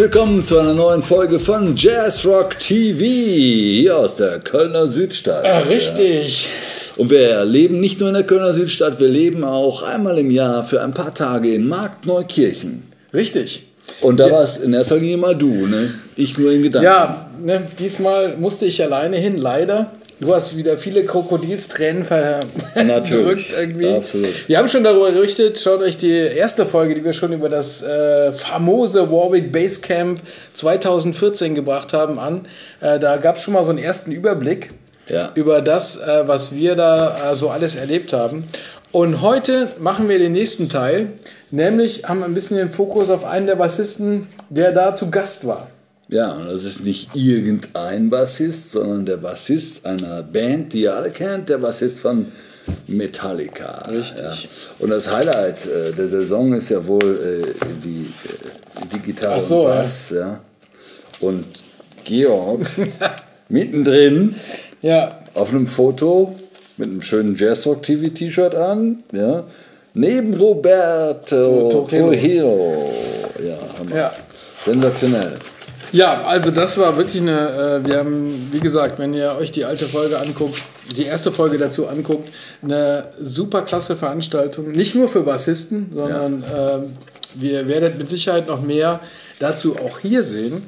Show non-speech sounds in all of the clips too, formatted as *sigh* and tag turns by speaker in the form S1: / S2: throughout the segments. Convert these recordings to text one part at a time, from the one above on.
S1: Willkommen zu einer neuen Folge von Jazz Rock TV hier aus der Kölner Südstadt.
S2: Ja, richtig.
S1: Und wir leben nicht nur in der Kölner Südstadt, wir leben auch einmal im Jahr für ein paar Tage in Marktneukirchen.
S2: Richtig.
S1: Und da ja. war es in erster Linie mal du, ne? Ich nur in Gedanken.
S2: Ja, ne, diesmal musste ich alleine hin, leider. Du hast wieder viele Krokodilstränen verdrückt *laughs* irgendwie. Absolut. Wir haben schon darüber berichtet, schaut euch die erste Folge, die wir schon über das äh, famose Warwick Basecamp 2014 gebracht haben, an. Äh, da gab es schon mal so einen ersten Überblick ja. über das, äh, was wir da äh, so alles erlebt haben. Und heute machen wir den nächsten Teil, nämlich haben wir ein bisschen den Fokus auf einen der Bassisten, der da zu Gast war.
S1: Ja, und das ist nicht irgendein Bassist, sondern der Bassist einer Band, die ihr alle kennt, der Bassist von Metallica.
S2: Richtig.
S1: Ja. Und das Highlight äh, der Saison ist ja wohl äh, irgendwie äh, die Gitarre
S2: so,
S1: und Bass. Ja. ja. Und Georg *laughs* mittendrin
S2: ja.
S1: auf einem Foto mit einem schönen Jazzrock TV T-Shirt an, ja, neben Roberto Trujillo. Ja, ja, sensationell.
S2: Ja, also das war wirklich eine, äh, wir haben, wie gesagt, wenn ihr euch die alte Folge anguckt, die erste Folge dazu anguckt, eine super klasse Veranstaltung. Nicht nur für Bassisten, sondern ja. äh, wir werdet mit Sicherheit noch mehr dazu auch hier sehen.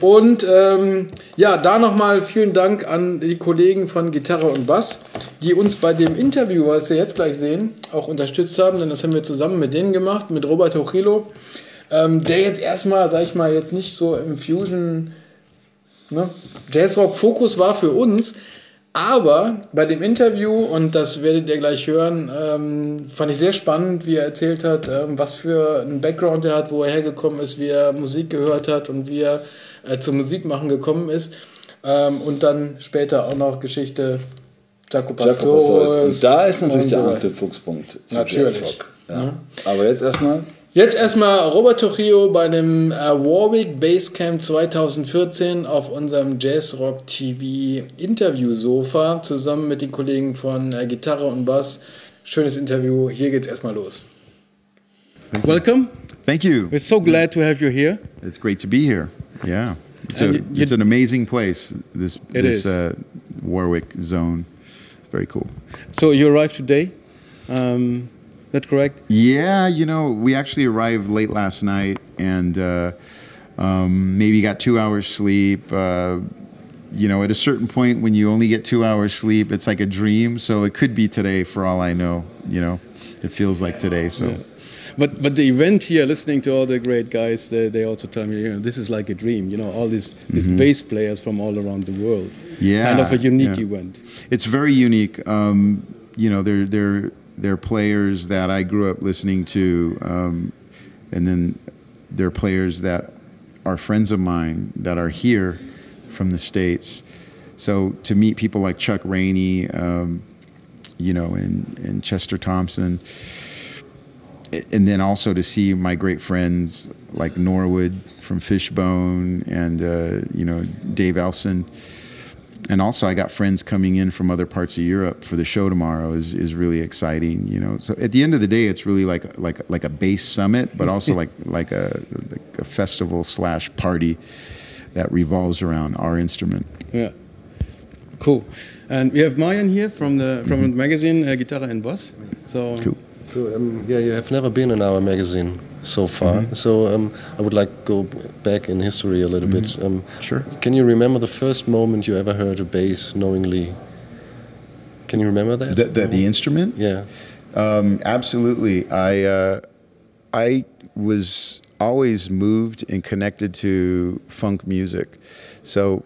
S2: Und ähm, ja, da nochmal vielen Dank an die Kollegen von Gitarre und Bass, die uns bei dem Interview, was wir jetzt gleich sehen, auch unterstützt haben. Denn das haben wir zusammen mit denen gemacht, mit Robert Hochilo ähm, der jetzt erstmal, sag ich mal, jetzt nicht so im Fusion ne, Jazzrock-Fokus war für uns. Aber bei dem Interview, und das werdet ihr gleich hören, ähm, fand ich sehr spannend, wie er erzählt hat, ähm, was für einen Background er hat, wo er hergekommen ist, wie er Musik gehört hat und wie er äh, zum Musikmachen gekommen ist. Ähm, und dann später auch noch Geschichte Jaco Pastores.
S1: Und da ist natürlich der Anknüpfungspunkt
S2: zu natürlich. Jazzrock.
S1: Ja. Ja. Aber jetzt erstmal.
S2: Jetzt erstmal Robert Trujillo bei dem äh, Warwick Basecamp 2014 auf unserem Jazzrock TV Interview-Sofa zusammen mit den Kollegen von äh, Gitarre und Bass. Schönes Interview. Hier geht's erstmal los.
S3: Thank
S2: Welcome.
S3: Thank you.
S2: We're so glad to have you here.
S3: It's great to be here. Yeah. It's, a, it's an amazing place, this, this uh, Warwick zone. Very cool.
S2: So you arrived today. Um, that correct?
S3: Yeah, you know, we actually arrived late last night and uh, um, maybe got two hours sleep. Uh, you know, at a certain point when you only get two hours sleep, it's like a dream. So it could be today for all I know. You know, it feels like today. So. Yeah.
S2: But but the event here, listening to all the great guys, they, they also tell me, you know, this is like a dream. You know, all these these mm -hmm. bass players from all around the world.
S3: Yeah,
S2: kind of a unique yeah. event.
S3: It's very unique. Um, you know, they're they're they're players that I grew up listening to, um, and then they're players that are friends of mine that are here from the states. So to meet people like Chuck Rainey, um, you know, and, and Chester Thompson, and then also to see my great friends like Norwood from Fishbone and uh, you know Dave Elson and also I got friends coming in from other parts of Europe for the show tomorrow is, is really exciting, you know. So at the end of the day, it's really like like like a bass summit, but also *laughs* like like a, like a festival slash party that revolves around our instrument.
S2: Yeah, cool. And we have Marian here from the from mm-hmm. the magazine uh, Guitarra and Bass. So
S3: cool.
S4: So um, yeah, you have never been in our magazine so far. Mm -hmm. So um, I would like to go back in history a little mm -hmm. bit. Um,
S3: sure.
S4: Can you remember the first moment you ever heard a bass knowingly? Can you remember that?
S3: The, the, the instrument?
S4: Yeah.
S3: Um, absolutely. I uh, I was always moved and connected to funk music. So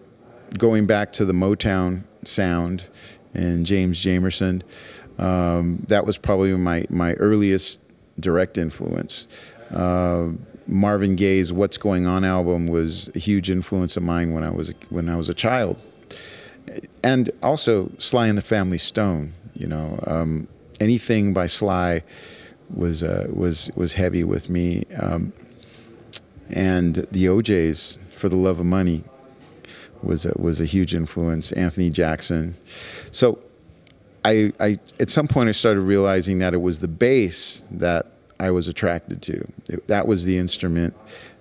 S3: going back to the Motown sound and James Jamerson. Um, that was probably my, my earliest direct influence. Uh, Marvin Gaye's "What's Going On" album was a huge influence of mine when I was when I was a child, and also Sly and the Family Stone. You know, um, anything by Sly was uh, was was heavy with me, um, and the O'Jays for the Love of Money was a, was a huge influence. Anthony Jackson, so I, I, at some point I started realizing that it was the bass that I was attracted to. It, that was the instrument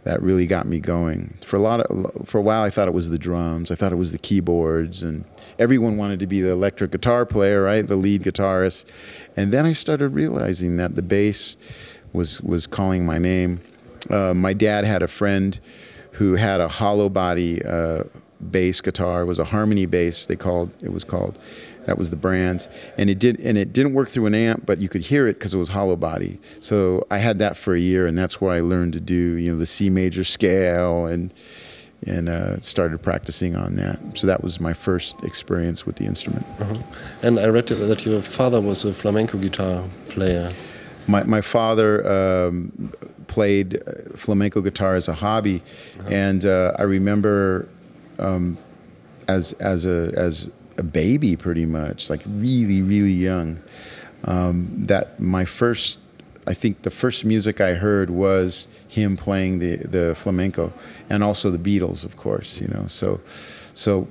S3: that really got me going. For a lot of for a while, I thought it was the drums. I thought it was the keyboards, and everyone wanted to be the electric guitar player, right? The lead guitarist. And then I started realizing that the bass was was calling my name. Uh, my dad had a friend who had a hollow body uh, bass guitar. It was a harmony bass. They called it was called. That was the brand, and it did and it didn't work through an amp, but you could hear it because it was hollow body. So I had that for a year, and that's where I learned to do you know the C major scale and and uh, started practicing on that. So that was my first experience with the instrument.
S4: Uh-huh. And I read that your father was a flamenco guitar player.
S3: My, my father um, played uh, flamenco guitar as a hobby, uh-huh. and uh, I remember um, as as a as a baby, pretty much, like really really young. Um, that my first I think the first music I heard was him playing the, the flamenco, and also the Beatles, of course. You know, so so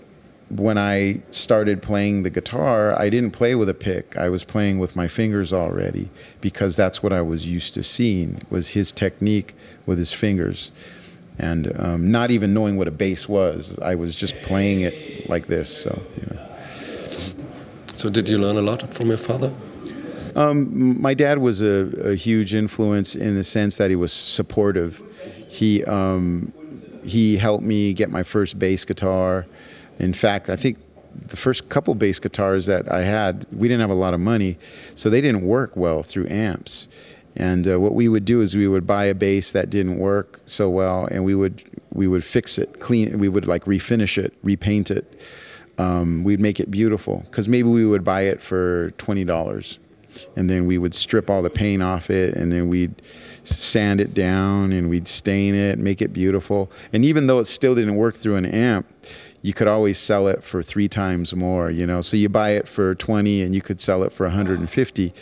S3: when I started playing the guitar, I didn't play with a pick. I was playing with my fingers already because that's what I was used to seeing was his technique with his fingers, and um, not even knowing what a bass was. I was just playing it like this. So you know.
S4: So did you learn a lot from your father?
S3: Um, my dad was a, a, huge influence in the sense that he was supportive. He um, he helped me get my first bass guitar. In fact, I think the first couple bass guitars that I had, we didn't have a lot of money, so they didn't work well through amps. And uh, what we would do is we would buy a bass that didn't work so well, and we would we would fix it, clean. We would like refinish it, repaint it. Um, we'd make it beautiful. Because maybe we would buy it for twenty dollars and then we would strip all the paint off it and then we'd sand it down and we'd stain it make it beautiful. And even though it still didn't work through an amp you could always sell it for three times more you know? So you buy it for 20 and you could sell it for 150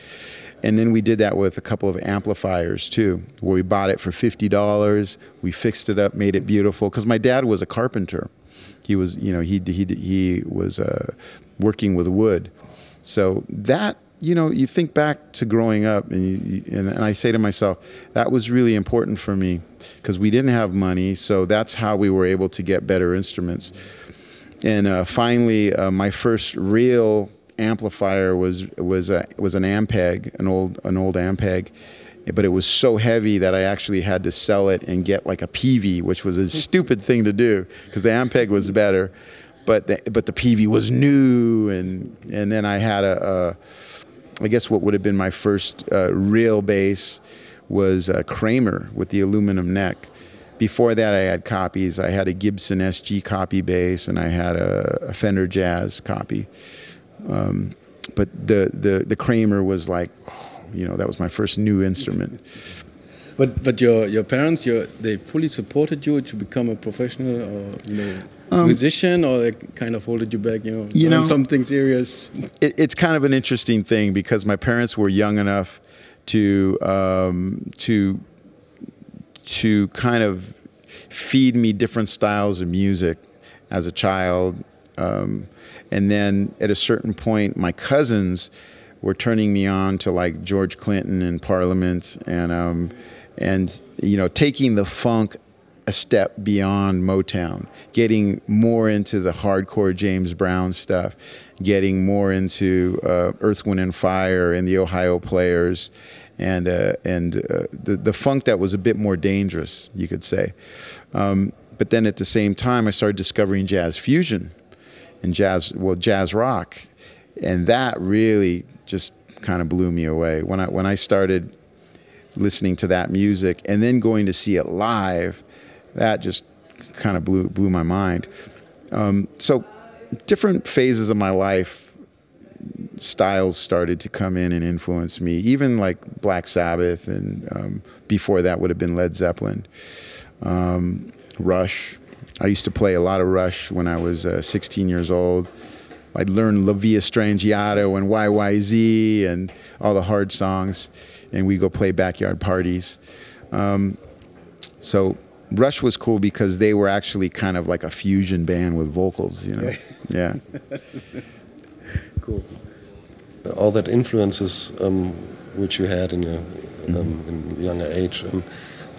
S3: and then we did that with a couple of amplifiers too. Where we bought it for $50 we fixed it up made it beautiful. Because my dad was a carpenter he was you know he he he was uh, working with wood so that you know, you think back to growing up, and, you, and, and, I say to myself, that was really important for me because we didn't have money, so that's how we were able to get better instruments. And uh, finally, uh, my first real amplifier was was a, was an Ampeg, an old an old Ampeg, but it was so heavy that I actually had to sell it and get like a Peavey, which was a stupid thing to do because the Ampeg was better, but the, but the Peavey was new, and and then I had a, a I guess what would have been my first uh, real bass was a Kramer with the aluminum neck. Before that, I had copies. I had a Gibson SG copy bass, and I had a, a Fender Jazz copy. Um, but the, the the Kramer was like, you know, that was my first new instrument.
S2: But but your your parents, your they fully supported you to become a professional or you know um, musician, or they kind of holded you back, you know, you know something serious.
S3: It, it's kind of an interesting thing because my parents were young enough to um, to to kind of feed me different styles of music as a child, um, and then at a certain point, my cousins were turning me on to like George Clinton and Parliament and um, and you know taking the funk a step beyond Motown, getting more into the hardcore James Brown stuff, getting more into uh, Earth, Wind and Fire and the Ohio Players, and uh, and uh, the the funk that was a bit more dangerous, you could say. Um, but then at the same time, I started discovering jazz fusion and jazz well jazz rock, and that really just kind of blew me away when I when I started listening to that music and then going to see it live, that just kind of blew blew my mind. Um, so, different phases of my life, styles started to come in and influence me. Even like Black Sabbath, and um, before that would have been Led Zeppelin, um, Rush. I used to play a lot of Rush when I was uh, 16 years old. I'd learn La Villa Strangiato and YYZ and all the hard songs and we go play backyard parties. Um, so Rush was cool because they were actually kind of like a fusion band with vocals, you know. yeah. *laughs*
S4: cool. All that influences um, which you had in your um, in younger age. Um,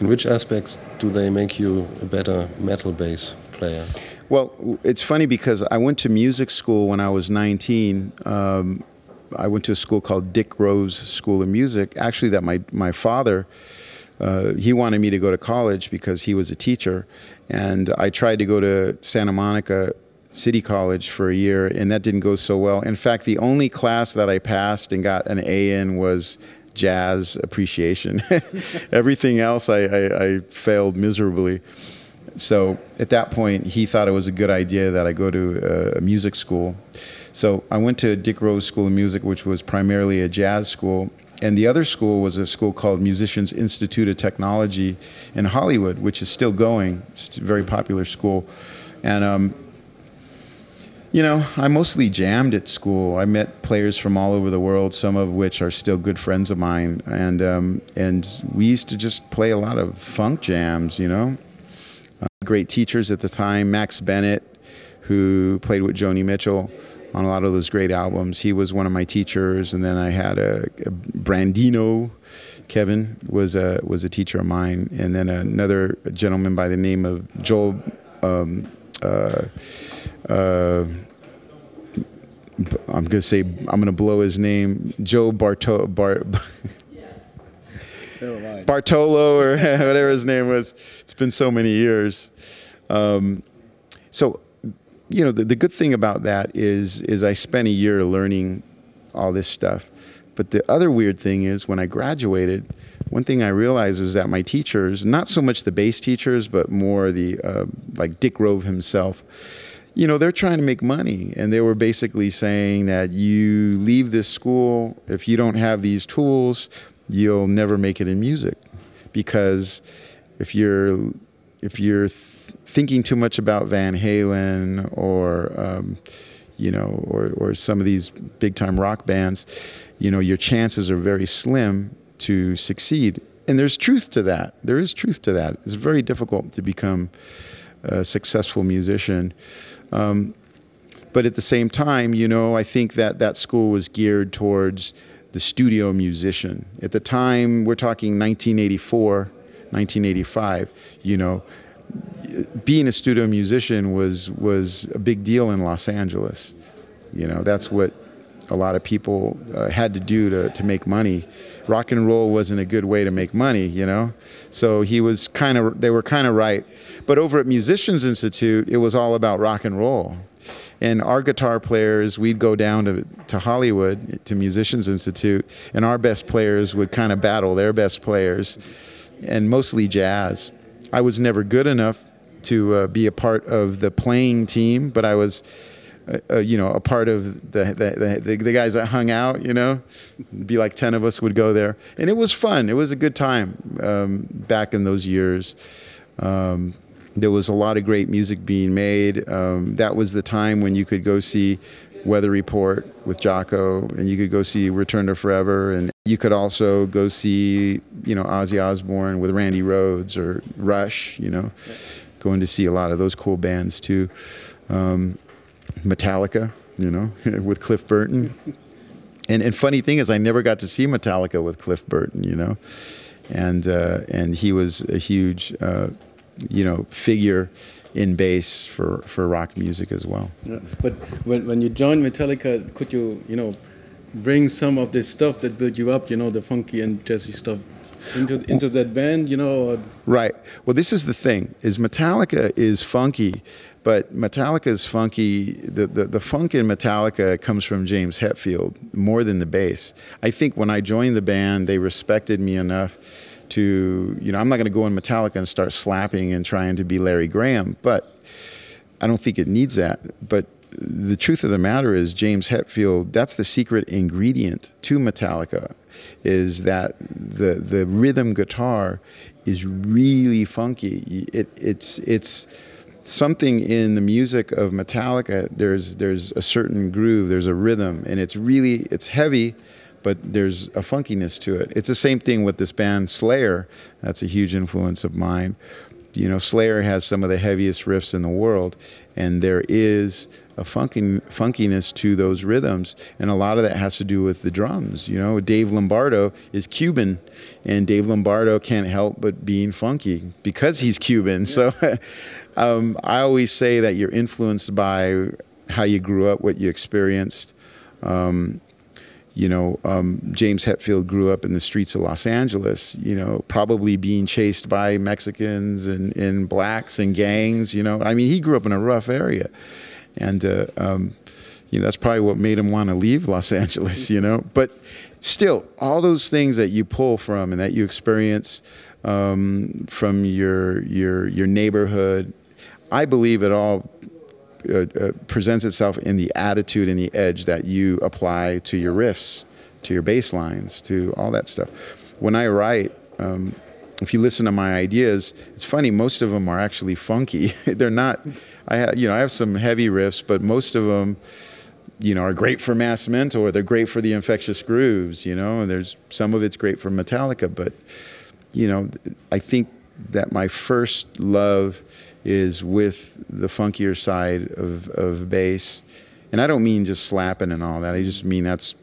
S4: in which aspects do they make you a better metal bass player?
S3: Well, it's funny because I went to music school when I was 19. Um, I went to a school called Dick Grove School of Music. Actually, that my my father. Uh, he wanted me to go to college because he was a teacher, and I tried to go to Santa Monica City College for a year, and that didn't go so well. In fact, the only class that I passed and got an A in was jazz appreciation. *laughs* Everything else I, I, I, failed miserably. So at that point, he thought it was a good idea that I go to a music school. So I went to Dick Grove School of Music, which was primarily a jazz school. And the other school was a school called Musicians Institute of Technology in Hollywood, which is still going. It's a very popular school. And um, you know, I mostly jammed at school. I met players from all over the world, some of which are still good friends of mine, and um, and we used to just play a lot of funk jams. You know, uh, great teachers at the time, Max Bennett, who played with Joni Mitchell on a lot of those great albums. He was one of my teachers, and then I had a, a Brandino. Kevin was a was a teacher of mine, and then another gentleman by the name of Joel. Um, uh, uh, I'm gonna say I'm gonna blow his name, Joe Barto Bar, *laughs* Bartolo or *laughs* whatever his name was. It's been so many years. Um, so, you know, the, the good thing about that is is I spent a year learning all this stuff. But the other weird thing is when I graduated, one thing I realized was that my teachers, not so much the bass teachers, but more the uh, like Dick Grove himself you know, they're trying to make money. And they were basically saying that you leave this school, if you don't have these tools, you'll never make it in music. Because if you're, if you're th- thinking too much about Van Halen or, um, you know, or, or some of these big time rock bands, you know, your chances are very slim to succeed. And there's truth to that. There is truth to that. It's very difficult to become a successful musician. Um, but at the same time, you know, I think that that school was geared towards the studio musician. At the time, we're talking 1984, 1985, you know, being a studio musician was was a big deal in Los Angeles. You know, that's what a lot of people uh, had to do to, to make money. Rock and roll wasn't a good way to make money, you know. So he was kind of, they were kind of right. But over at Musicians Institute, it was all about rock and roll. And our guitar players, we'd go down to, to Hollywood, to Musicians Institute, and our best players would kind of battle their best players, and mostly jazz. I was never good enough to uh, be a part of the playing team, but I was you know, a part of the the, the the, guys that hung out, you know, It'd be like 10 of us would go there. And it was fun. It was a good time um, back in those years. Um, there was a lot of great music being made. Um, that was the time when you could go see Weather Report with Jaco, and you could go see Return to Forever, and you could also go see, you know, Ozzy Osbourne with Randy Rhoads or Rush, you know, going to see a lot of those cool bands too. Um, Metallica, you know, *laughs* with Cliff Burton. And and funny thing is, I never got to see Metallica with Cliff Burton, you know, and uh, and he was a huge, uh, you know, figure in bass for, for rock music as well.
S2: Yeah. But when when you joined Metallica, could you you know bring some of this stuff that built you up, you know, the funky and jazzy stuff into into that band, you know?
S3: Right. Well, this is the thing: is Metallica is funky, but Metallica is funky. The, the, the funk in Metallica comes from James Hetfield more than the bass. I think when I joined the band, they respected me enough to, you know, I'm not going to go in Metallica and start slapping and trying to be Larry Graham, but I don't think it needs that. But the truth of the matter is, James Hetfield, that's the secret ingredient to Metallica, is that the, the rhythm guitar is really funky. It, it's, it's, something in the music of Metallica. There's there's a certain groove, there's a rhythm, and it's really it's heavy, but there's a funkiness to it. It's the same thing with this band Slayer. That's a huge influence of mine. You know, Slayer has some of the heaviest riffs in the world, and there is a funky, funkiness to those rhythms, and a lot of that has to do with the drums. You know, Dave Lombardo is Cuban, and Dave Lombardo can't help but being funky because he's Cuban. Yeah. So, *laughs* um, I always say that you're influenced by how you grew up, what you experienced. Um, you know, um, James Hetfield grew up in the streets of Los Angeles, you know, probably being chased by Mexicans and, and blacks and gangs, you know. I mean, he grew up in a rough area. And, uh, um, you know, that's probably what made him want to leave Los *laughs* Angeles, you know. But still, all those things that you pull from and that you experience um, from your, your, your neighborhood, I believe it all uh, uh, presents itself in the attitude and the edge that you apply to your riffs, to your bass lines, to all that stuff. When I write, um, if you listen to my ideas, it's funny. Most of them are actually funky. *laughs* They're not. I have, you know, I have some heavy riffs, but most of them, you know, are great for Mass Mental. They're great for the Infectious Grooves. You know, and there's some of it's great for Metallica. But, you know, I think that my first love is with the funkier side of, of bass. And I don't mean just slapping and all that. I just mean that's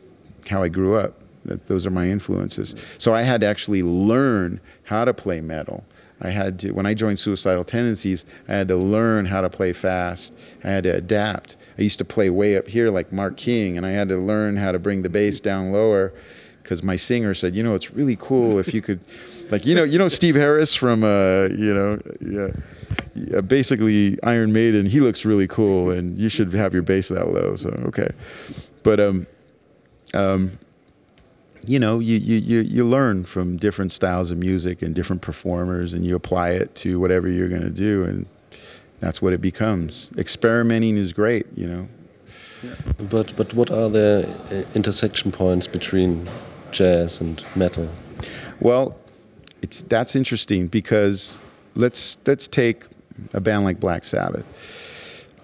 S3: how I grew up. That those are my influences. So I had to actually learn how to play metal. I had to when I joined Suicidal Tendencies, I had to learn how to play fast. I had to adapt. I used to play way up here like Mark King, and I had to learn how to bring the bass down lower because my singer said, you know, it's really cool if you could, *laughs* like, you know, you know Steve Harris from, uh, you know, yeah yeah, basically Iron Maiden. He looks really cool, and you should have your bass that low. So okay, but um, um, you know, you you you learn from different styles of music and different performers, and you apply it to whatever you're going to do, and that's what it becomes. Experimenting is great, you know.
S4: Yeah. But but what are the uh, intersection points between jazz and metal?
S3: Well, it's that's interesting because let's let's take a band like Black Sabbath.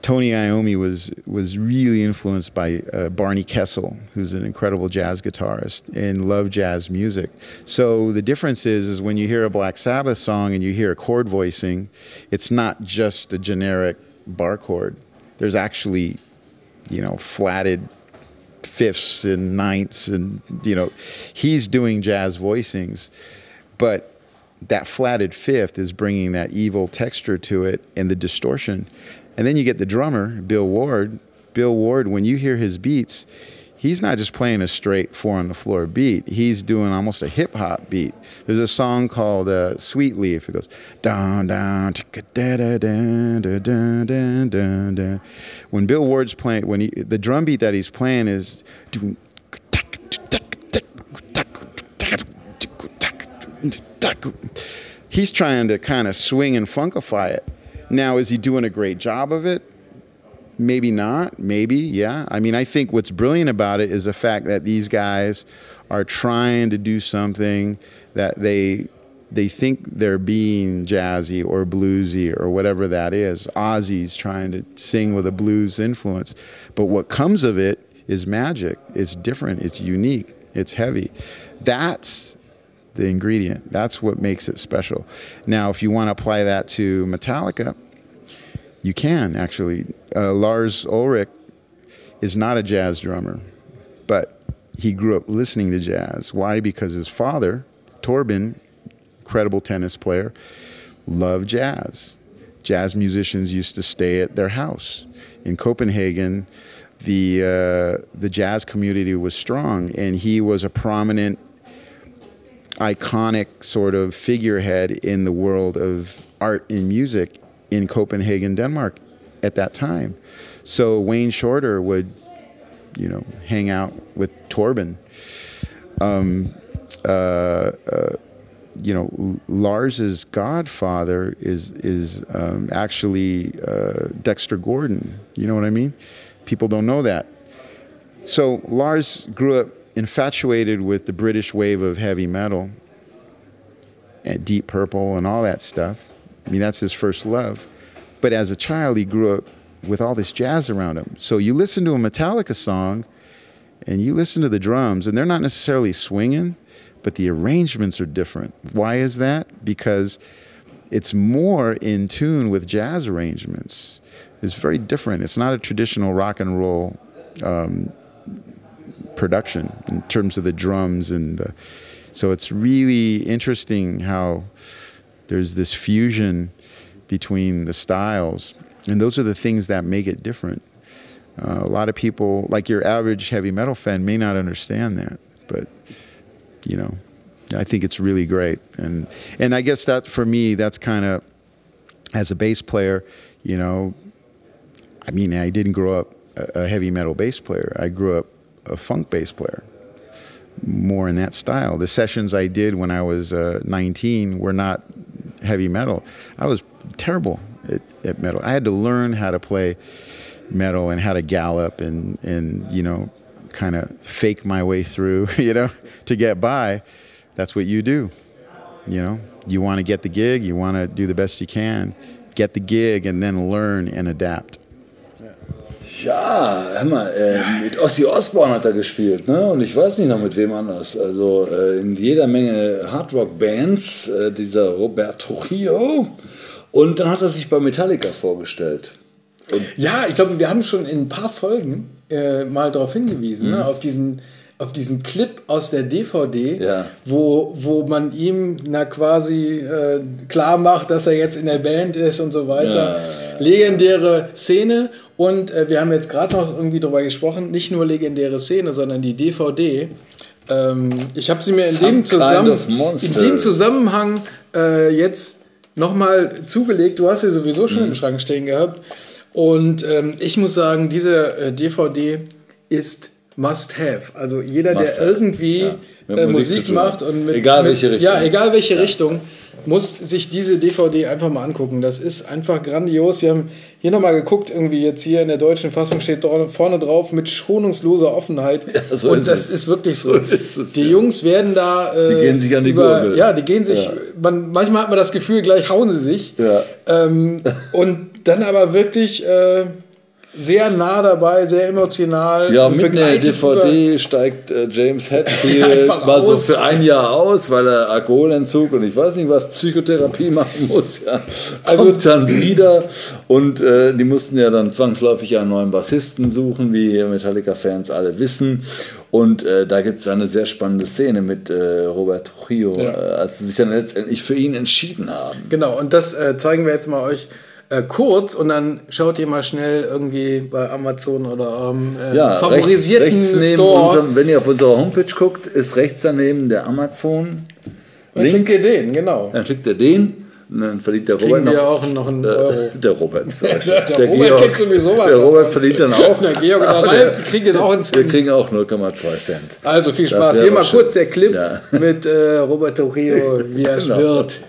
S3: Tony Iommi was was really influenced by uh, Barney Kessel, who's an incredible jazz guitarist and loved jazz music. So the difference is, is when you hear a Black Sabbath song and you hear a chord voicing, it's not just a generic bar chord. There's actually, you know, flatted fifths and ninths, and you know, he's doing jazz voicings, but that flatted fifth is bringing that evil texture to it and the distortion. And then you get the drummer, Bill Ward. Bill Ward, when you hear his beats, he's not just playing a straight four on the floor beat. He's doing almost a hip hop beat. There's a song called uh, Sweet Leaf. It goes down, down, da da da da da da da. When Bill Ward's playing, when he, the drum beat that he's playing is he's trying to kind of swing and funkify it. Now, is he doing a great job of it? Maybe not. Maybe, yeah. I mean, I think what's brilliant about it is the fact that these guys are trying to do something that they they think they're being jazzy or bluesy or whatever that is. Ozzy's trying to sing with a blues influence, but what comes of it is magic. It's different. It's unique. It's heavy. That's the ingredient. That's what makes it special. Now, if you want to apply that to Metallica, you can actually. Uh, Lars Ulrich is not a jazz drummer, but he grew up listening to jazz. Why? Because his father, Torben, incredible tennis player, loved jazz. Jazz musicians used to stay at their house in Copenhagen. The uh, the jazz community was strong, and he was a prominent iconic sort of figurehead in the world of art and music in Copenhagen, Denmark at that time. So Wayne Shorter would, you know, hang out with Torben. Um, uh, uh, you know, Lars's godfather is is um, actually uh, Dexter Gordon. You know what I mean? People don't know that. So Lars grew up infatuated with the British wave of heavy metal and Deep Purple and all that stuff. I mean, that's his first love. But as a child, he grew up with all this jazz around him. So you listen to a Metallica song and you listen to the drums, and they're not necessarily swinging, but the arrangements are different. Why is that? Because it's more in tune with jazz arrangements. It's very different. It's not a traditional rock and roll um, production in terms of the drums and the, so it's really interesting how there's this fusion between the styles, and those are the things that make it different. Uh, a lot of people, like your average heavy metal fan, may not understand that, but you know, I think it's really great, and and I guess that for me, that's kind of as a bass player, you know, I mean, I didn't grow up a heavy metal bass player. I grew up a funk bass player, more in that style. The sessions I did when I was uh, 19 were not heavy metal. I was terrible at, at metal. I had to learn how to play metal and how to gallop and and you know kind of fake my way through *laughs* you know to get by that's what you do you know you want to get the gig you want to do the best you can get the gig and then learn and adapt
S1: Ja, hör mal, äh, mit Ossi Osborne hat er gespielt, ne? Und ich weiß nicht noch mit wem anders. Also äh, in jeder Menge Hardrock-Bands, äh, dieser Robert Trujillo. Und dann hat er sich bei Metallica vorgestellt.
S2: Und ja, ich glaube, wir haben schon in ein paar Folgen äh, mal darauf hingewiesen, ne? mhm. ne? auf diesen auf diesen Clip aus der DVD, ja. wo, wo man ihm na quasi äh, klar macht, dass er jetzt in der Band ist und so weiter. Ja. Legendäre Szene und äh, wir haben jetzt gerade noch irgendwie darüber gesprochen, nicht nur legendäre Szene, sondern die DVD. Ähm, ich habe sie mir in dem, zusammen, in dem, Zusammenhang äh, jetzt nochmal zugelegt. Du hast sie sowieso schon mhm. im Schrank stehen gehabt. Und ähm, ich muss sagen, diese äh, DVD ist must have. Also jeder, must der have. irgendwie ja. Musik, Musik macht und mit,
S1: egal welche
S2: Richtung. Ja, egal welche ja. Richtung muss sich diese DVD einfach mal angucken. Das ist einfach grandios. Wir haben hier nochmal geguckt, irgendwie jetzt hier in der deutschen Fassung steht vorne drauf mit schonungsloser Offenheit. Ja, so und ist das es. ist wirklich so. so *laughs* ist die ja. Jungs werden da.
S1: Äh, die gehen sich an die über, Gurgel.
S2: Ja, die gehen sich. Man, manchmal hat man das Gefühl, gleich hauen sie sich. Ähm, *laughs* und dann aber wirklich. Äh, sehr nah dabei, sehr emotional.
S1: Ja, mit der DVD steigt äh, James *laughs* Hetfield mal so für ein Jahr aus, weil er Alkoholentzug und ich weiß nicht was, Psychotherapie *laughs* machen muss. Ja. Also Kommt dann wieder und äh, die mussten ja dann zwangsläufig einen neuen Bassisten suchen, wie Metallica-Fans alle wissen. Und äh, da gibt es eine sehr spannende Szene mit äh, Robert Trujillo, ja. Äh, als sie sich dann letztendlich für ihn entschieden haben.
S2: Genau, und das äh, zeigen wir jetzt mal euch äh, kurz und dann schaut ihr mal schnell irgendwie bei Amazon oder ähm, äh, ja, favorisierten rechts, rechts Store.
S1: Unserem, wenn ihr auf unserer Homepage guckt, ist rechts daneben der Amazon.
S2: Dann klickt ihr den, genau.
S1: Dann klickt ihr den. Und dann verdient der Robert
S2: noch, auch noch einen Euro.
S1: Äh, *laughs* der Robert,
S2: der, *laughs* der, der Robert kriegt sowieso was.
S1: Der Robert verdient dann auch. *laughs*
S2: der Georg und der Ralf kriegen auch einen
S1: Cent. Wir kriegen auch 0,2 Cent.
S2: Also viel Spaß. Hier mal schön. kurz der Clip ja. mit äh, Robert Torrio, wie er genau. wird.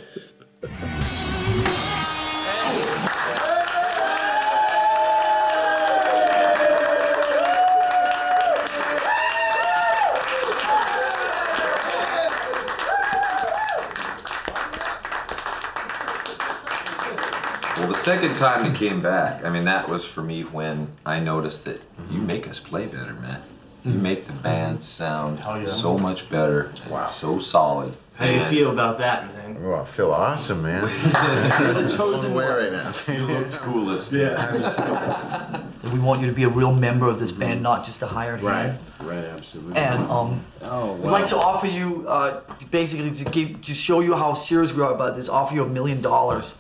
S5: Second time he came back, I mean, that was for me when I noticed that you make us play better, man. You mm-hmm. make the band sound yeah. so much better, wow. so solid.
S6: How do you feel about that, man?
S3: Oh, I feel awesome, man. *laughs*
S6: You're the chosen one right now. *laughs*
S5: You looked coolest.
S6: Yeah. we want you to be a real member of this mm-hmm. band, not just a hired
S3: right.
S6: hand.
S3: Right, absolutely.
S6: And um, oh, wow. we'd like to offer you, uh, basically, to give, to show you how serious we are about this, offer you a million dollars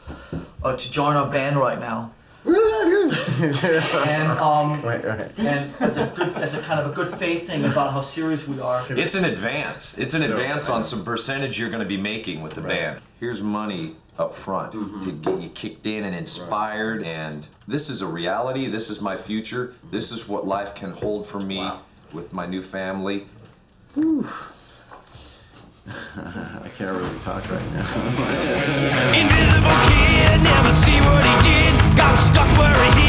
S6: uh, to join our band right now. and um, *laughs* right, right. and as a good, as a kind of a good faith thing about how serious we are.
S5: It's an advance. It's an advance on some percentage you're going to be making with the right. band. Here's money up front mm-hmm. to get you kicked in and inspired. Right. And this is a reality. This is my future. This is what life can hold for me wow. with my new family. Whew. *laughs*
S3: I can't really talk right now. *laughs*
S7: Invisible kid, never see what he did. Got stuck where he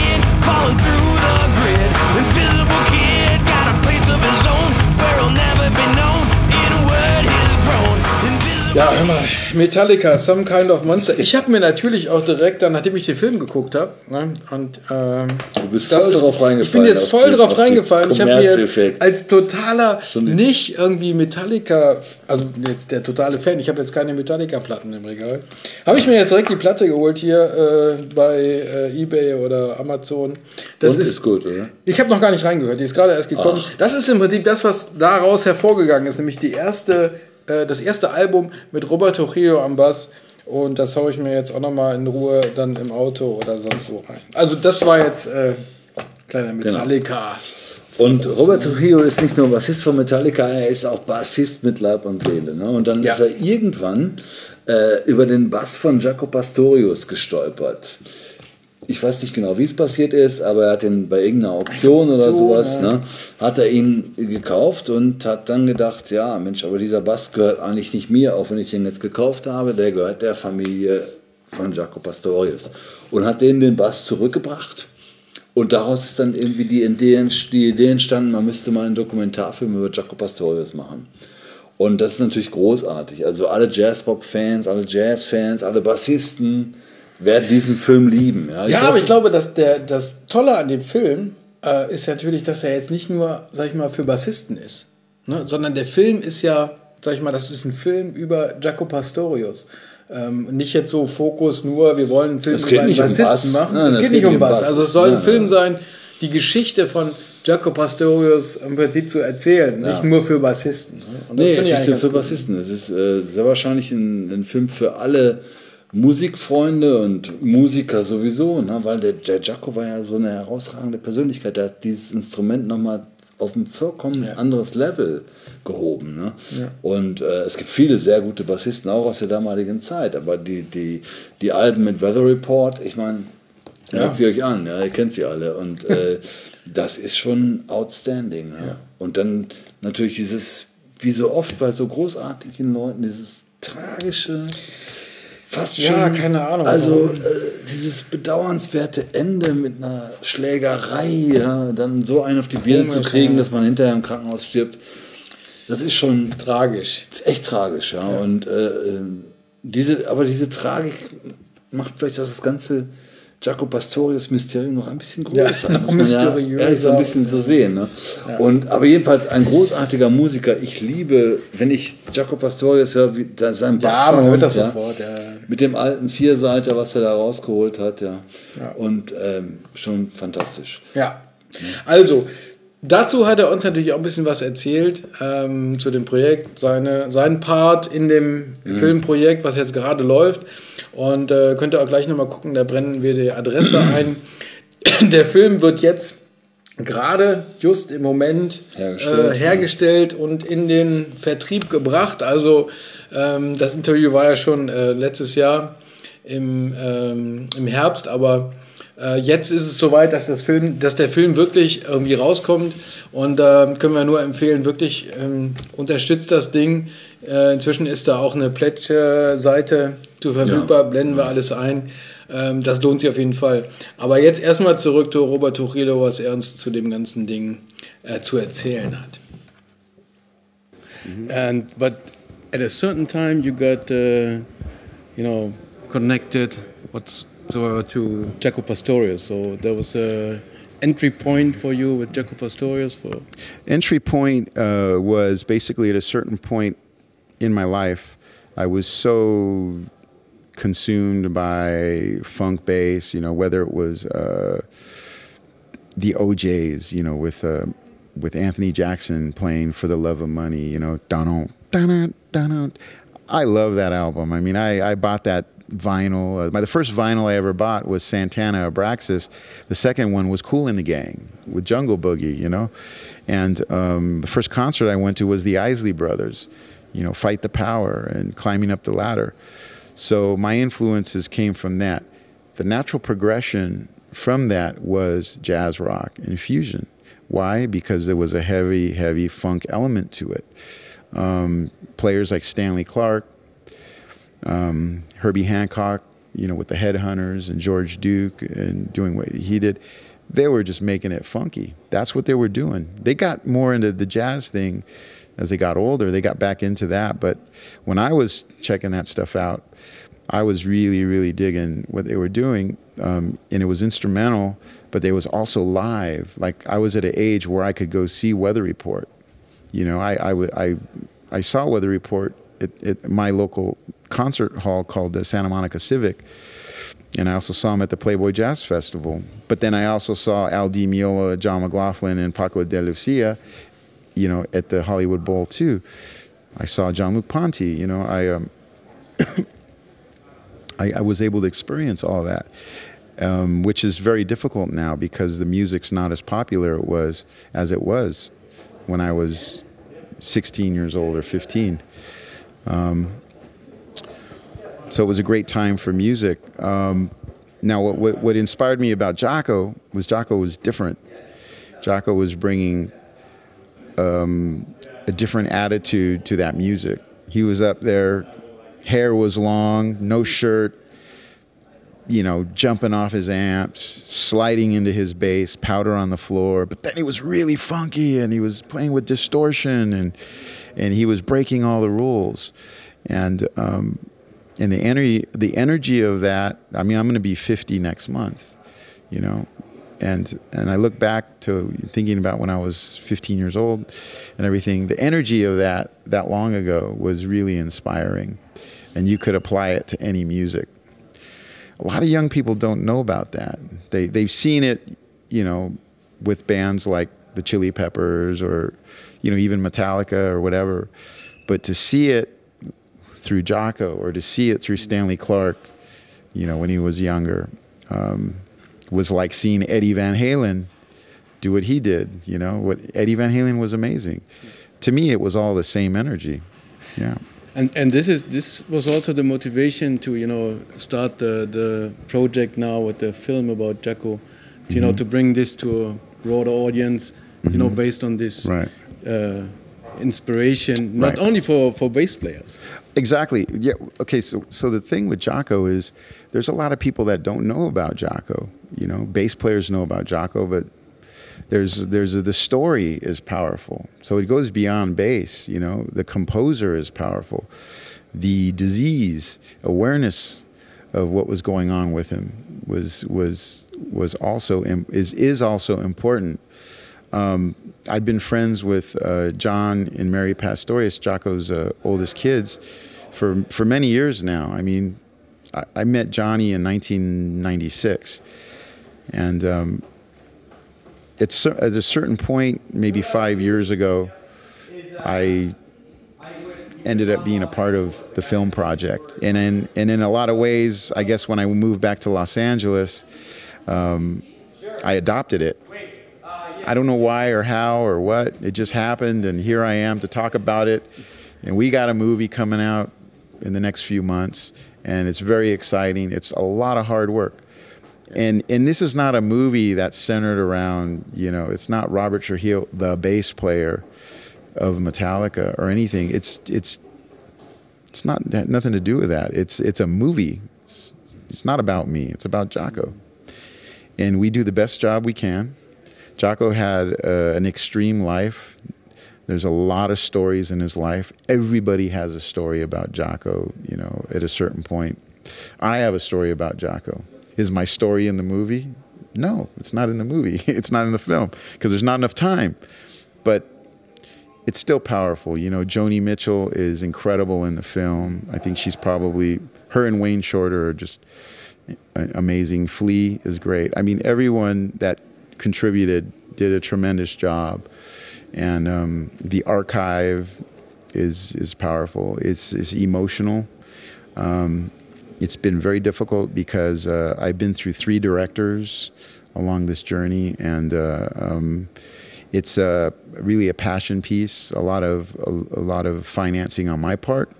S2: Ja, hör mal, Metallica, Some Kind of Monster. Ich habe mir natürlich auch direkt dann, nachdem ich den Film geguckt habe, ne, und ähm,
S1: du bist voll ist, drauf reingefallen.
S2: Ich bin jetzt voll drauf reingefallen. Ich habe mir als totaler, nicht irgendwie Metallica, also jetzt der totale Fan, ich habe jetzt keine Metallica-Platten im Regal, habe ich mir jetzt direkt die Platte geholt hier äh, bei äh, eBay oder Amazon.
S1: Das und ist, ist, gut, oder?
S2: Ich habe noch gar nicht reingehört, die ist gerade erst gekommen. Ach. Das ist im Prinzip das, was daraus hervorgegangen ist, nämlich die erste äh, das erste Album mit Roberto Rio am Bass. Und das haue ich mir jetzt auch nochmal in Ruhe dann im Auto oder sonst wo rein. Also das war jetzt äh, kleiner genau. Metallica.
S1: Genau. Und Robert Trujillo ist nicht nur Bassist von Metallica, er ist auch Bassist mit Leib und Seele. Ne? Und dann ja. ist er irgendwann äh, über den Bass von Jaco Pastorius gestolpert ich weiß nicht genau, wie es passiert ist, aber er hat ihn bei irgendeiner Auktion oder sowas, ne, hat er ihn gekauft und hat dann gedacht, ja, Mensch, aber dieser Bass gehört eigentlich nicht mir, auch wenn ich ihn jetzt gekauft habe, der gehört der Familie von Jaco Pastorius. Und hat denen den Bass zurückgebracht. Und daraus ist dann irgendwie die Idee, die Idee entstanden, man müsste mal einen Dokumentarfilm über Jaco Pastorius machen. Und das ist natürlich großartig. Also alle Jazzrock-Fans, alle Jazz-Fans, alle Bassisten, werden diesen Film lieben.
S2: Ja, ich ja aber ich glaube, dass der, das Tolle an dem Film äh, ist natürlich, dass er jetzt nicht nur, sag ich mal, für Bassisten ist, ne? sondern der Film ist ja, sag ich mal, das ist ein Film über Jaco Pastorius. Ähm, nicht jetzt so Fokus nur, wir wollen einen Film
S1: über einen Bassisten
S2: um machen. Nein, es geht nicht um Bass. Bass. Also es soll ein Film sein, die Geschichte von Jaco Pastorius im Prinzip zu erzählen, ja. nicht nur für Bassisten. Ne?
S1: Und nee, es ist nicht für Bassisten. Es ist äh, sehr wahrscheinlich ein, ein Film für alle Musikfreunde und Musiker sowieso, ne? weil der, der Jaco war ja so eine herausragende Persönlichkeit. Der hat dieses Instrument nochmal auf ein vollkommen ja. anderes Level gehoben. Ne? Ja. Und äh, es gibt viele sehr gute Bassisten, auch aus der damaligen Zeit. Aber die, die, die Alben mit Weather Report, ich meine, ja. hört sie euch an, ja, ihr kennt sie alle. Und äh, *laughs* das ist schon outstanding. Ja? Und dann natürlich dieses, wie so oft bei so großartigen Leuten, dieses tragische fast schon. Ja,
S2: keine Ahnung.
S1: Also äh, dieses bedauernswerte Ende mit einer Schlägerei, ja, dann so einen auf die Birne zu kriegen, ja. dass man hinterher im Krankenhaus stirbt, das ist schon tragisch. Ist echt tragisch, ja. ja. Und äh, äh, diese, aber diese Tragik macht vielleicht das Ganze Jaco Pastorius Mysterium noch ein bisschen größer. Ja, muss man *laughs* ja ehrlich so ein bisschen so sehen. Ne? Ja. Und, aber jedenfalls ein großartiger Musiker. Ich liebe, wenn ich Jaco Pastorius höre, wie sein Bass. Ja, man hört das ja, sofort. Ja. Mit dem alten Vierseiter, was er da rausgeholt hat. Ja. ja. Und ähm, schon fantastisch.
S2: Ja. Also, Dazu hat er uns natürlich auch ein bisschen was erzählt ähm, zu dem Projekt, seine, seinen Part in dem mhm. Filmprojekt, was jetzt gerade läuft. Und äh, könnt ihr auch gleich nochmal gucken, da brennen wir die Adresse *clears throat* ein. Der Film wird jetzt gerade just im Moment hergestellt, äh, hergestellt und in den Vertrieb gebracht. Also ähm, das Interview war ja schon äh, letztes Jahr im, ähm, im Herbst, aber äh, jetzt ist es soweit, dass, das Film, dass der Film wirklich irgendwie rauskommt und äh, können wir nur empfehlen, wirklich ähm, unterstützt das Ding. Äh, inzwischen ist da auch eine Pledge-Seite zu verfügbar, ja. blenden wir alles ein. Ähm, das lohnt sich auf jeden Fall. Aber jetzt erstmal zurück zu Robert Tuchilo, was er uns zu dem ganzen Ding äh, zu erzählen hat. Mhm. And but at a certain time you got uh, you know connected what's to, to Jaco Pastorius. So there was a entry point for you with Jaco Pastorius for
S3: entry point uh, was basically at a certain point in my life I was so consumed by funk bass, you know, whether it was uh, the O'Jays, you know, with uh, with Anthony Jackson playing "For the Love of Money," you know, dun dun dun I love that album. I mean, I, I bought that vinyl. Uh, my, the first vinyl I ever bought was Santana Abraxas. The second one was Kool & the Gang with Jungle Boogie, you know. And um, the first concert I went to was the Isley Brothers, you know, Fight the Power and Climbing Up the Ladder. So my influences came from that. The natural progression from that was jazz rock and fusion. Why? Because there was a heavy, heavy funk element to it. Um, players like Stanley Clarke, um, Herbie Hancock, you know, with the Headhunters and George Duke and doing what he did, they were just making it funky. That's what they were doing. They got more into the jazz thing as they got older, they got back into that. But when I was checking that stuff out, I was really, really digging what they were doing. Um, and it was instrumental, but they was also live. Like I was at an age where I could go see Weather Report. You know, I, I, I, I saw Weather Report at, at my local concert hall called the Santa Monica Civic. And I also saw him at the Playboy Jazz Festival. But then I also saw Al Di Meola, John McLaughlin, and Paco de Lucia, you know, at the Hollywood Bowl too. I saw Jean-Luc Ponty, you know, I, um, *coughs* I, I, was able to experience all that, um, which is very difficult now because the music's not as popular it was as it was when I was 16 years old or 15. Um, so it was a great time for music. Um, now, what, what, what inspired me about Jaco was Jaco was different. Jaco was bringing um, a different attitude to that music. He was up there, hair was long, no shirt, you know, jumping off his amps, sliding into his bass, powder on the floor. But then he was really funky and he was playing with distortion and and he was breaking all the rules. And um, and the energy the energy of that. I mean, I'm going to be 50 next month, you know, and and I look back to thinking about when I was 15 years old and everything. The energy of that that long ago was really inspiring, and you could apply it to any music a lot of young people don't know about that. They they've seen it, you know, with bands like the Chili Peppers or, you know, even Metallica or whatever. But to see it through Jaco or to see it through Stanley Clarke, you know, when he was younger, um, was like seeing Eddie Van Halen do what he did. You know, what Eddie Van Halen was amazing. To me, it was all the same energy. Yeah
S2: and and this is this was also the motivation to you know start the the project now with the film about Jaco, you mm-hmm. know to bring this to a broader audience, mm-hmm. you know mm-hmm. based on this
S3: right.
S2: uh, inspiration, not right. only for for bass players.
S3: Exactly. Yeah. Okay. So so the thing with Jaco is there's a lot of people that don't know about Jaco. You know, bass players know about Jaco, but there's there's a, the story is powerful. So it goes beyond bass. You know, the composer is powerful. The disease awareness of what was going on with him was was was also is is also important. Um, I've been friends with uh, John and Mary Pastorius, Jaco's uh, oldest kids, for for many years now. I mean, I, I met Johnny in 1996, and um, it's at a certain point, maybe five years ago, I ended up being a part of the film project, and in and in a lot of ways, I guess when I moved back to Los Angeles, um, I adopted it. I don't know why or how or what. It just happened, and here I am to talk about it. And we got a movie coming out in the next few months, and it's very exciting. It's a lot of hard work. And and this is not a movie that's centered around you know it's not Robert Trujillo the bass player of Metallica or anything. It's it's it's not nothing to do with that. It's it's a movie. It's, it's not about me. It's about Jaco. and we do the best job we can. Jaco had uh, an extreme life there's a lot of stories in his life everybody has a story about Jaco, you know at a certain point I have a story about Jaco. is my story in the movie? No, it's not in the movie. *laughs* it's not in the film because there's not enough time. But it's still powerful. You know, Joni Mitchell is incredible in the film. I think she's probably her and Wayne Shorter are just amazing. Flea is great. I mean, everyone that contributed did a tremendous job, and um, the archive is is powerful. It's it's emotional. Um, it's been very difficult because uh, I've been through three directors along this journey, and uh, um, it's uh, really a passion piece. A lot of a, a lot of financing on my part.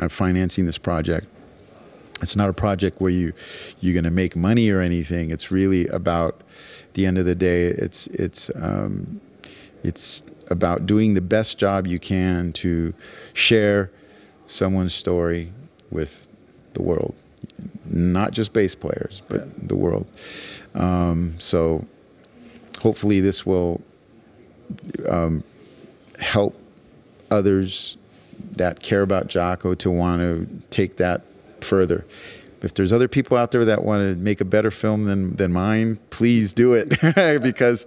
S3: I'm financing this project. It's not a project where you you're going to make money or anything. It's really about the end of the day. It's it's um, it's about doing the best job you can to share someone's story with the world, not just bass players, but yeah. the world. Um, so hopefully this will um, help others that care about Jaco to want to take that further. If there's other people out there that want to make a better film than, than mine, please do it *laughs* because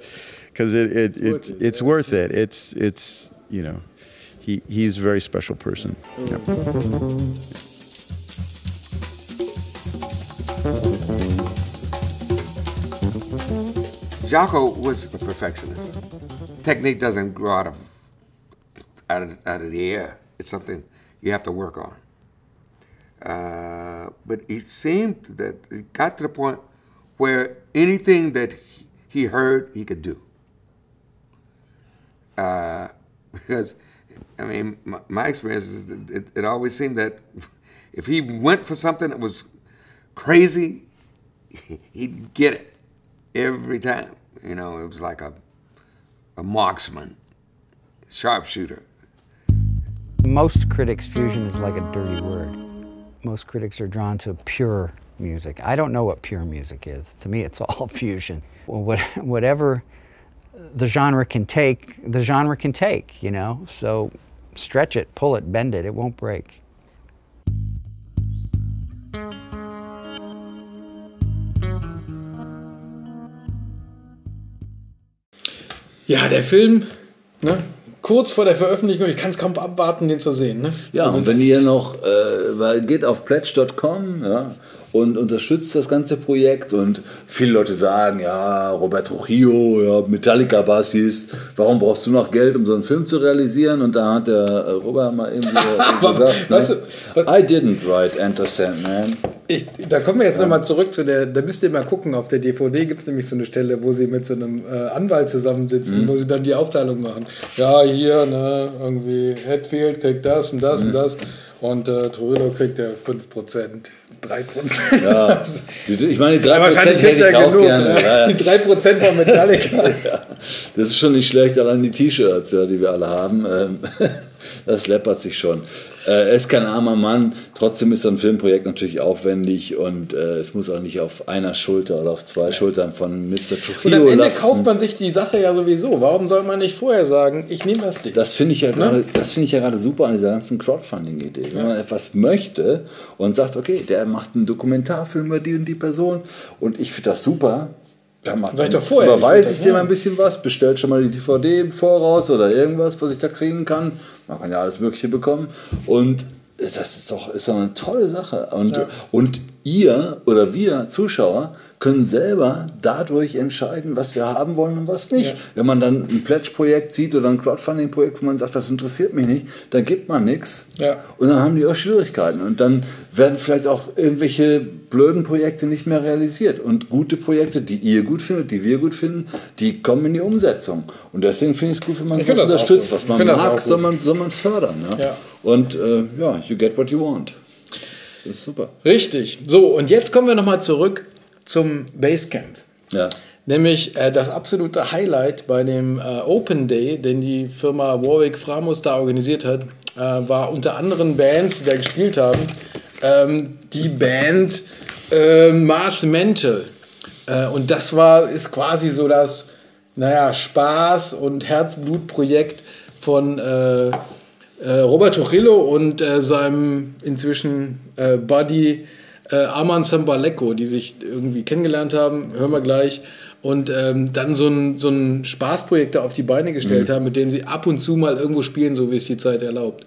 S3: because it, it, it, it's worth it. It's it's you know he he's a very special person. Yep.
S8: Jaco was a perfectionist. Technique doesn't grow out of out of, out of the air. It's something you have to work on. Uh, but it seemed that it got to the point where anything that he heard, he could do. Uh, *laughs* because, I mean, my, my experience is that it, it always seemed that if he went for something that was crazy, he'd get it every time. You know, it was like a, a marksman, sharpshooter.
S9: Most critics, fusion is like a dirty word. Most critics are drawn to pure music. I don't know what pure music is. To me, it's all *laughs* fusion. Well, what, whatever the genre can take, the genre can take, you know? So stretch it, pull it, bend it, it won't break.
S2: Ja, der Film, ne? kurz vor der Veröffentlichung, ich kann es kaum abwarten, den zu sehen. Ne?
S1: Ja, also und wenn ihr noch, äh, geht auf pledge.com, ja, und unterstützt das ganze Projekt. Und viele Leute sagen, ja, Robert Trujillo, ja, Metallica-Bassist, warum brauchst du noch Geld, um so einen Film zu realisieren? Und da hat der äh, Robert mal irgendwie *laughs* gesagt, weißt ne? du, I didn't write Enter Sandman.
S2: Ich, da kommen wir jetzt ja. nochmal zurück zu der, da müsst ihr mal gucken, auf der DVD gibt es nämlich so eine Stelle, wo sie mit so einem äh, Anwalt zusammensitzen, mhm. wo sie dann die Aufteilung machen. Ja, hier, ne, irgendwie, Hatfield kriegt das und das mhm. und das und äh, Trujillo kriegt ja 5%. 3%. Ja,
S1: ich meine, die 3% ja, wahrscheinlich hätte ich auch genug, gerne. Ne? Ja.
S2: Die 3% von Metallica. *laughs* ja,
S1: das ist schon nicht schlecht, allein die T-Shirts, ja, die wir alle haben. Ähm, *laughs* das läppert sich schon. Äh, er ist kein armer Mann, trotzdem ist so ein Filmprojekt natürlich aufwendig und äh, es muss auch nicht auf einer Schulter oder auf zwei Schultern von Mr. Trujillo Und am
S2: Ende lasten. kauft man sich die Sache ja sowieso. Warum soll man nicht vorher sagen, ich nehme das Ding?
S1: Das finde ich, ja ne? find ich ja gerade super an dieser ganzen Crowdfunding-Idee. Wenn man etwas möchte und sagt, okay, der macht einen Dokumentarfilm über die und die Person und ich finde das super, macht
S2: Vielleicht doch vorher.
S1: Überweise ich dir mal ein bisschen was, bestellt schon mal die DVD im Voraus oder irgendwas, was ich da kriegen kann. Man kann ja alles Mögliche bekommen. Und das ist doch, ist doch eine tolle Sache. Und, ja. und ihr oder wir Zuschauer können selber dadurch entscheiden, was wir haben wollen und was nicht. Ja. Wenn man dann ein Pledge-Projekt sieht oder ein Crowdfunding-Projekt, wo man sagt, das interessiert mich nicht, dann gibt man nichts. Ja. Und dann haben die auch Schwierigkeiten. Und dann werden vielleicht auch irgendwelche blöden Projekte nicht mehr realisiert. Und gute Projekte, die ihr gut findet, die wir gut finden, die kommen in die Umsetzung. Und deswegen finde ich es gut, wenn man das unterstützt. Was man mag, soll man, soll man fördern. Ja? ja. Und äh, ja, you get what you want. Das ist super.
S2: Richtig. So, und jetzt kommen wir nochmal zurück zum Basecamp.
S1: Ja.
S2: Nämlich äh, das absolute Highlight bei dem äh, Open Day, den die Firma Warwick Framus da organisiert hat, äh, war unter anderen Bands, die da gespielt haben, ähm, die Band äh, Mars Mental. Äh, und das war, ist quasi so das, naja, Spaß- und Herzblutprojekt von äh, Robert Trujillo und seinem inzwischen Buddy äh, Arman Sambaleko, die sich irgendwie kennengelernt haben, hören wir gleich. Und ähm, dann so ein, so ein Spaßprojekt da auf die Beine gestellt mhm. haben, mit dem sie ab und zu mal irgendwo spielen, so wie es die Zeit erlaubt.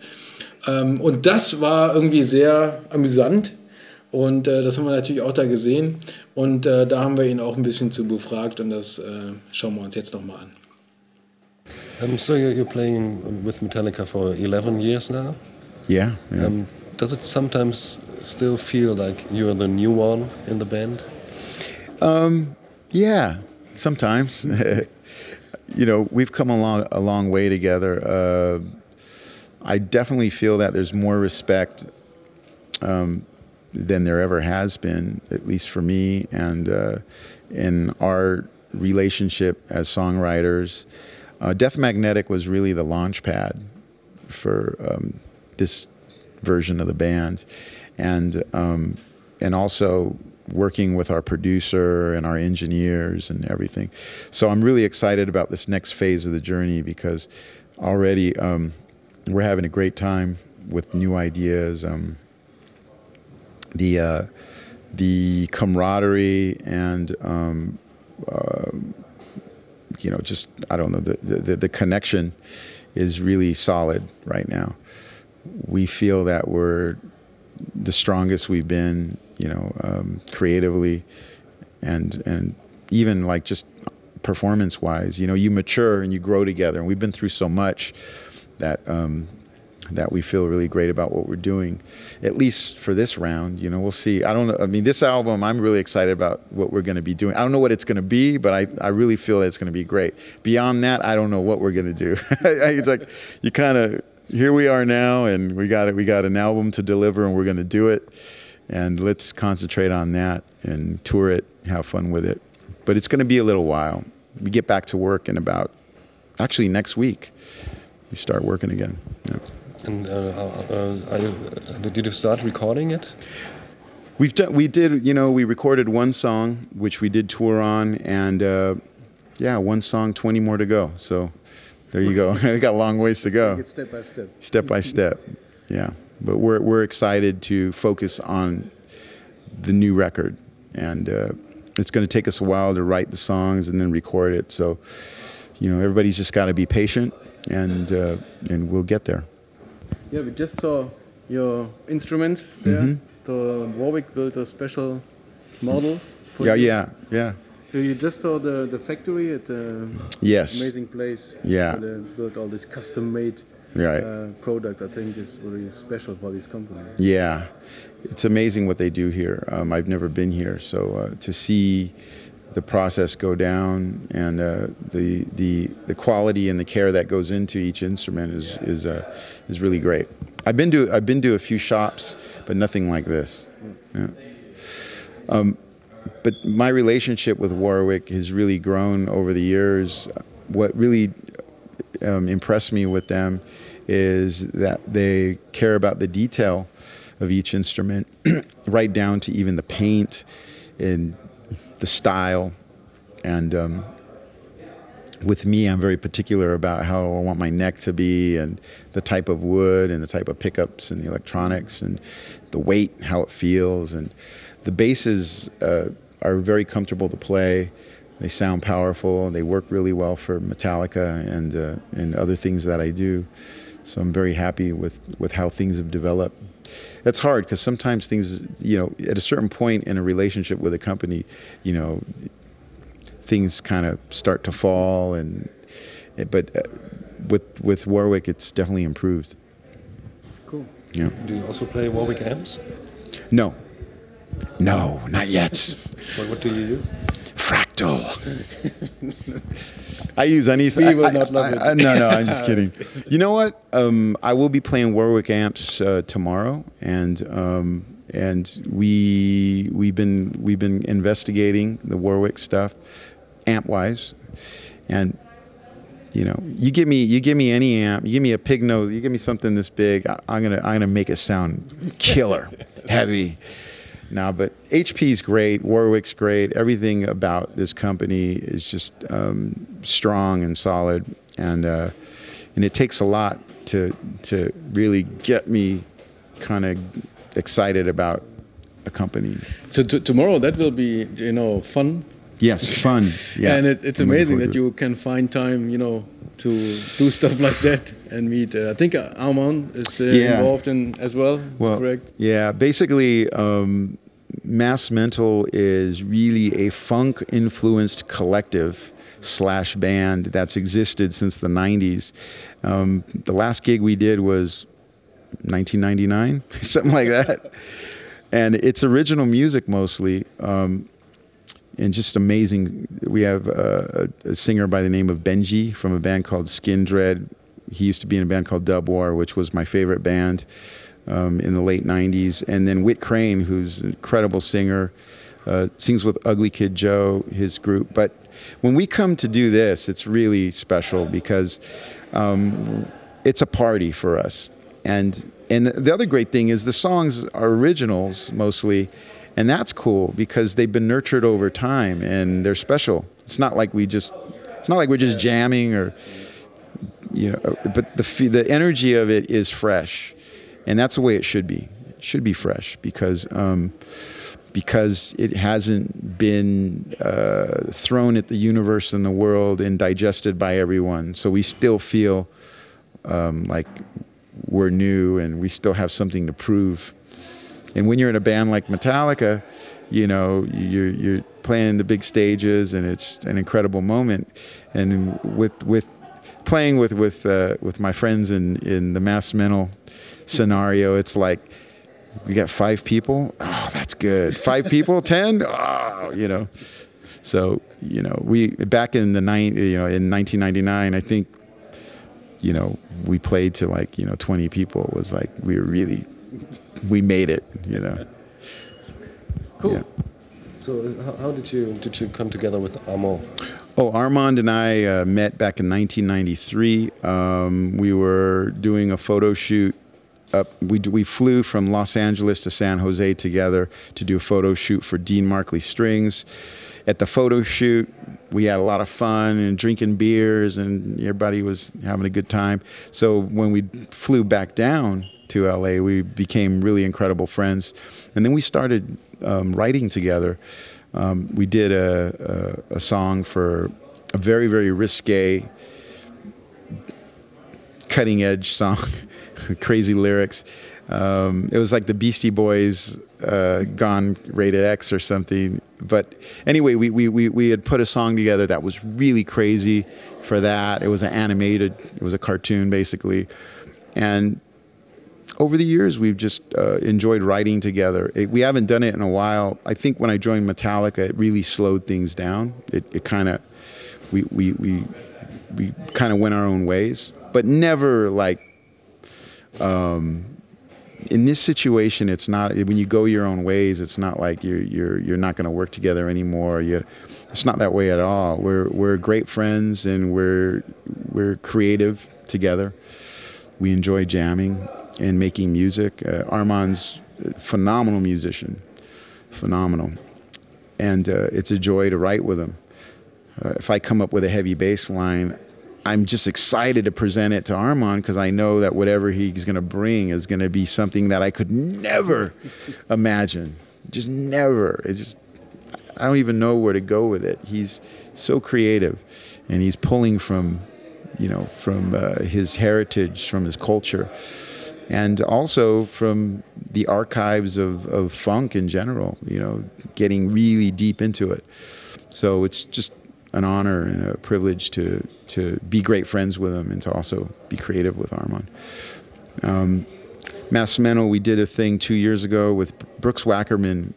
S2: Ähm, und das war irgendwie sehr amüsant. Und äh, das haben wir natürlich auch da gesehen. Und äh, da haben wir ihn auch ein bisschen zu befragt. Und das äh, schauen wir uns jetzt nochmal an.
S4: Um, so you're playing with Metallica for 11 years now?
S3: Yeah. yeah.
S4: Um, does it sometimes still feel like you're the new one in the band?
S3: Um, yeah, sometimes. *laughs* you know, we've come a long, a long way together. Uh, I definitely feel that there's more respect um, than there ever has been, at least for me, and uh, in our relationship as songwriters. Uh, Death Magnetic was really the launch pad for um, this version of the band, and um, and also working with our producer and our engineers and everything. So I'm really excited about this next phase of the journey because already um, we're having a great time with new ideas. Um, the uh, the camaraderie and um, uh, you know just I don't know the, the the connection is really solid right now. We feel that we're the strongest we've been, you know, um, creatively, and and even like just performance wise. You know, you mature and you grow together, and we've been through so much that um, that we feel really great about what we're doing, at least for this round. You know, we'll see. I don't know. I mean, this album, I'm really excited about what we're going to be doing. I don't know what it's going to be, but I, I really feel that it's going to be great. Beyond that, I don't know what we're going to do. *laughs* it's like you kind of here we are now, and we got it. We got an album to deliver, and we're going to do it. And let's concentrate on that and tour it, have fun with it. But it's going to be a little while. We get back to work in about, actually next week, we start working again. Yeah.
S4: And uh, uh, uh, did you start recording it?
S3: We've done. We did. You know, we recorded one song, which we did tour on, and uh, yeah, one song, twenty more to go. So there you go. *laughs* we got a long ways to go.
S2: Step by step.
S3: Step by step. Yeah, but we're we're excited to focus on the new record, and uh, it's going to take us a while to write the songs and then record it. So, you know, everybody's just got to be patient, and uh, and we'll get there.
S2: Yeah, we just saw your instruments there.
S3: Mhm.
S2: The Warwick built a special model. For
S3: Yeah, yeah, yeah.
S2: So you just saw the, the factory at the
S3: Yes.
S2: amazing place.
S3: Yeah.
S2: They built all this custom made
S3: Right.
S2: uh, product. I think is really special for this company.
S3: Yeah, it's amazing what they do here. Um, I've never been here, so uh, to see the process go down and uh, the the the quality and the care that goes into each instrument is is uh, is really great. I've been to I've been to a few shops, but nothing like this. Yeah. Um, but my relationship with Warwick has really grown over the years. What really um, impressed me with them is that they care about the detail of each instrument, *clears throat* right down to even the paint and the style. And um, with me, I'm very particular about how I want my neck to be and the type of wood and the type of pickups and the electronics and the weight, how it feels. And the basses uh, are very comfortable to play. They sound powerful. They work really well for Metallica and uh, and other things that I do. So I'm very happy with, with how things have developed. That's hard because sometimes things, you know, at a certain point in a relationship with a company, you know, things kind of start to fall and but uh, with with Warwick it's definitely improved.
S2: Cool.
S3: Yeah.
S4: Do you also play Warwick amps?
S3: No. No, not yet.
S4: What, what do you use?
S3: Fractal. I use anything.
S2: We will
S3: I-
S2: not love
S3: I-
S2: it.
S3: I- no, no, I'm just *laughs* kidding. You know what? Um, I will be playing Warwick amps uh, tomorrow, and um, and we we've been we've been investigating the Warwick stuff, amp wise, and you know, you give me you give me any amp, you give me a pig nose, you give me something this big, I, I'm gonna I'm gonna make it sound killer, *laughs* heavy. Now, but HP's great, Warwick's great. Everything about this company is just um, strong and solid, and uh, and it takes a lot to to really get me kind of excited about a company.
S2: So tomorrow that will be you know fun.
S3: Yes, fun. Yeah,
S2: and it, it's
S3: I'm
S2: amazing that
S3: it.
S2: you can find time, you know, to do stuff like that and meet. Uh, I think uh, Armand is uh,
S3: Yeah.
S2: involved in as well.
S3: Well,
S2: correct.
S3: yeah. Basically, um, Mass Mental is really a funk influenced collective slash band that's existed since the 90s. Um, the last gig we did was 1999, *laughs* something like that. And it's original music mostly. Um, and just amazing. We have a, a singer by the name of Benji from a band called Skindred. He used to be in a band called Dub War, which was my favorite band um, in the late 90s. And then Whit Crane, who's an incredible singer, uh, sings with Ugly Kid Joe, his group. But when we come to do this, it's really special because um, it's a party for us. And and the other great thing is the songs are originals mostly, and that's cool because they've been nurtured over time and they're special. It's not like we just it's not like we're just jamming or you know, but the the energy of it is fresh, and that's the way it should be. It should be fresh because um, because it hasn't been uh, thrown at the universe and the world and digested by everyone. So we still feel um, like we're new and we still have something to prove. And when you're in a band like Metallica, you know, you're you're playing the big stages and it's an incredible moment. And with with playing with with uh, with my friends in in the mass mental scenario, it's like we got five people. Oh, that's good. Five people, *laughs* ten. Oh, you know. So you know, we back in the nine, you know, in 1999, I think, you know, we played to like you know 20 people. It was like we were really, we made it. You know.
S2: Cool.
S3: Yeah.
S4: So how, how did you did you come together with Armand?
S3: Oh, Armand and I uh, met back in 1993. Um, we were doing a photo shoot. Up, we, we flew from Los Angeles to San Jose together to do a photo shoot for Dean Markley Strings. At the photo shoot, we had a lot of fun and drinking beers, and everybody was having a good time. So when we flew back down to LA, we became really incredible friends, and then we started um, writing together. Um, we did a, a, a song for a very, very risque, cutting edge song, *laughs* crazy lyrics. Um, it was like the Beastie Boys uh, gone rated X or something. But anyway, we, we, we, we had put a song together that was really crazy for that. It was an animated, it was a cartoon basically. And over the years, we've just uh, enjoyed writing together. It, we haven't done it in a while. I think when I joined Metallica, it really slowed things down. It, it kind of, we, we, we, we kind of went our own ways, but never like, um, in this situation, it's not when you go your own ways. It's not like you're you're you're not going to work together anymore. You, it's not that way at all. We're we're great friends and we're we're creative together. We enjoy jamming and making music. Uh, Armand's phenomenal musician, phenomenal, and uh, it's a joy to write with him. Uh, if I come up with a heavy bass line, I'm just excited to present it to Armand because I know that whatever he's going to bring is going to be something that I could never *laughs* imagine. Just never. It just I don't even know where to go with it. He's so creative, and he's pulling from, you know, from uh, his heritage, from his culture, and also from the archives of, of funk in general. You know, getting really deep into it. So it's just an honor and a privilege to to be great friends with him and to also be creative with Armand. Um, Mass we did a thing two years ago with Brooks Wackerman.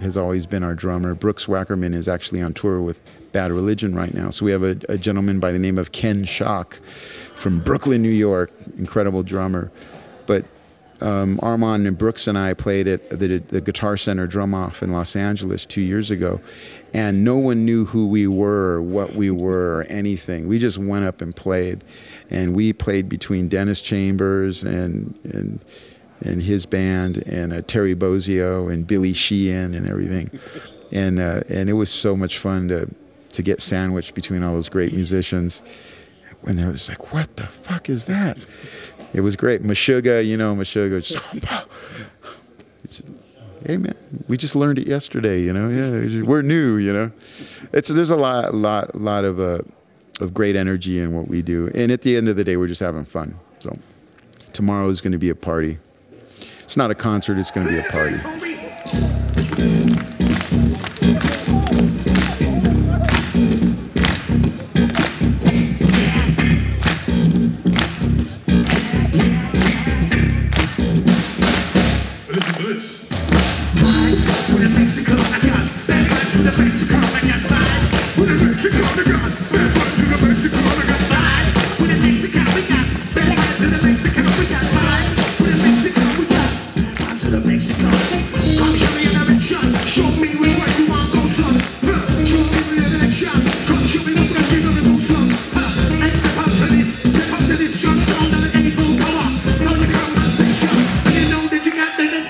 S3: Has always been our drummer. Brooks Wackerman is actually on tour with Bad Religion right now. So we have a, a gentleman by the name of Ken Schalk from Brooklyn, New York, incredible drummer. But um, Armand and Brooks and I played at the, the Guitar Center Drum Off in Los Angeles two years ago, and no one knew who we were, or what we were, or anything. We just went up and played, and we played between Dennis Chambers and and and his band, and uh, Terry Bozzio and Billy Sheehan and everything, *laughs* and uh, and it was so much fun to to get sandwiched between all those great musicians. And they were just like, "What the fuck is that?" It was great. Meshuggah, you know, Meshuggah. Just, *laughs* it's, hey man, we just learned it yesterday. You know, yeah, we're new. You know, it's there's a lot, lot, lot of uh, of great energy in what we do, and at the end of the day, we're just having fun. So tomorrow is going to be a party. It's not a concert; it's going to be a party.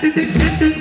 S2: Thank *laughs* you.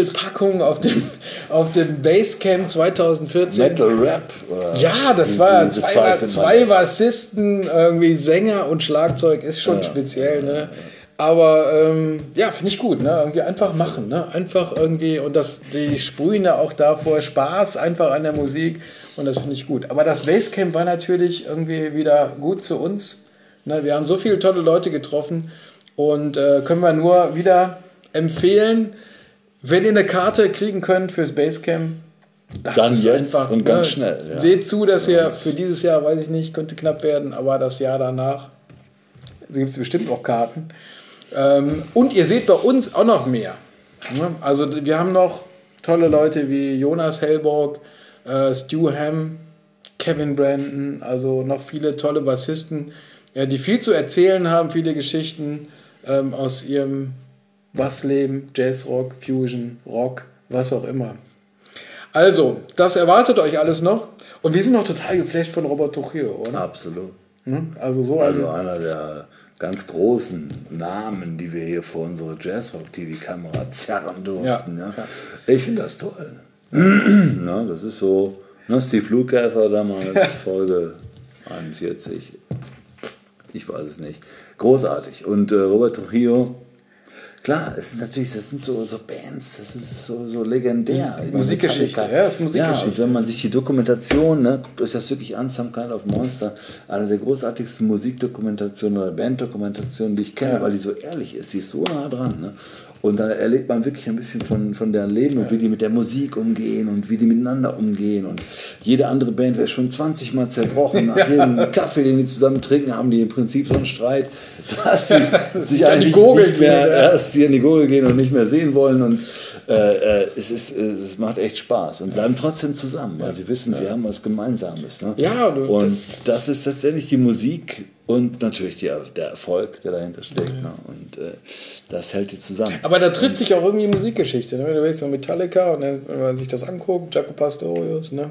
S2: Die Metal-Packung auf dem, auf dem Basecamp 2014.
S1: Metal Rap.
S2: Ja, das war zwei, zwei? Bassisten, irgendwie Sänger und Schlagzeug ist schon speziell, ne? Aber ähm, ja, finde ich gut, ne? Irgendwie einfach machen, ne? Einfach irgendwie und das, die sprühen ja auch davor Spaß einfach an der Musik und das finde ich gut. Aber das Basecamp war natürlich irgendwie wieder gut zu uns. Ne? Wir haben so viele tolle Leute getroffen und äh, können wir nur wieder empfehlen, wenn ihr eine Karte kriegen könnt fürs Basecamp, das
S1: Dann
S2: ist
S1: jetzt und ganz schnell, ja.
S2: Seht zu, dass ihr für dieses Jahr, weiß ich nicht, könnte knapp werden, aber das Jahr danach gibt es bestimmt noch Karten. Ähm, und ihr seht bei uns auch noch mehr. Ne? Also wir haben noch tolle Leute wie Jonas Hellborg, äh, Stu Ham, Kevin Brandon, also noch viele tolle Bassisten, ja, die viel zu erzählen haben, viele Geschichten ähm, aus ihrem Bassleben, Jazzrock, Fusion, Rock, was auch immer. Also, das erwartet euch alles noch. Und wir sind noch total geflasht von Robert Trujillo, oder?
S1: Absolut.
S2: Ne? Also so
S1: Also
S2: ein,
S1: einer der ganz großen Namen, die wir hier vor unsere Jazzrock-TV-Kamera zerren durften.
S2: Ja,
S1: Ja,
S2: ja.
S1: Ich finde das toll. *clears throat* Na, das ist so, ne, Steve Lukather damals, Folge 41. Ich weiß es nicht. Großartig. Und äh, Robert Trujillo, klar, es ist natürlich, das sind so, so Bands, das ist so, so legendär. Meine,
S2: Musikgeschichte, ja, das ist Musikgeschichte.
S1: Ja, und wenn man sich die Dokumentation, ne, guckt euch das wirklich an, Some Kind of Monster, eine der großartigsten Musikdokumentationen oder Banddokumentationen, die ich kenne,
S2: Ja.
S1: weil die so ehrlich ist, die ist so nah dran. Ne? Und da erlebt man wirklich ein bisschen von, von deren Leben und wie die mit der Musik umgehen und wie die miteinander umgehen. Und jede andere Band wäre schon 20 Mal zerbrochen. Nach jedem Kaffee, den die zusammen trinken, haben die im Prinzip so einen Streit, dass sie *laughs* sich
S2: an die
S1: eigentlich
S2: Gurgel
S1: nicht mehr,
S2: gehen, ja.
S1: dass sie in die Gurgel gehen und nicht mehr sehen wollen. Und äh, äh, es, ist, es macht echt Spaß und bleiben trotzdem zusammen, weil sie wissen, sie haben was Gemeinsames. Ne?
S2: Ja,
S1: und
S2: das-
S1: das, ist letztendlich die Musik und natürlich die, der Erfolg, der dahinter steckt. Ne? Und äh, das hält die zusammen.
S2: aber da trifft sich auch irgendwie Musikgeschichte. Ne? Wenn du willst, Metallica und dann, wenn man sich das anguckt, Jaco Pastorius, ne?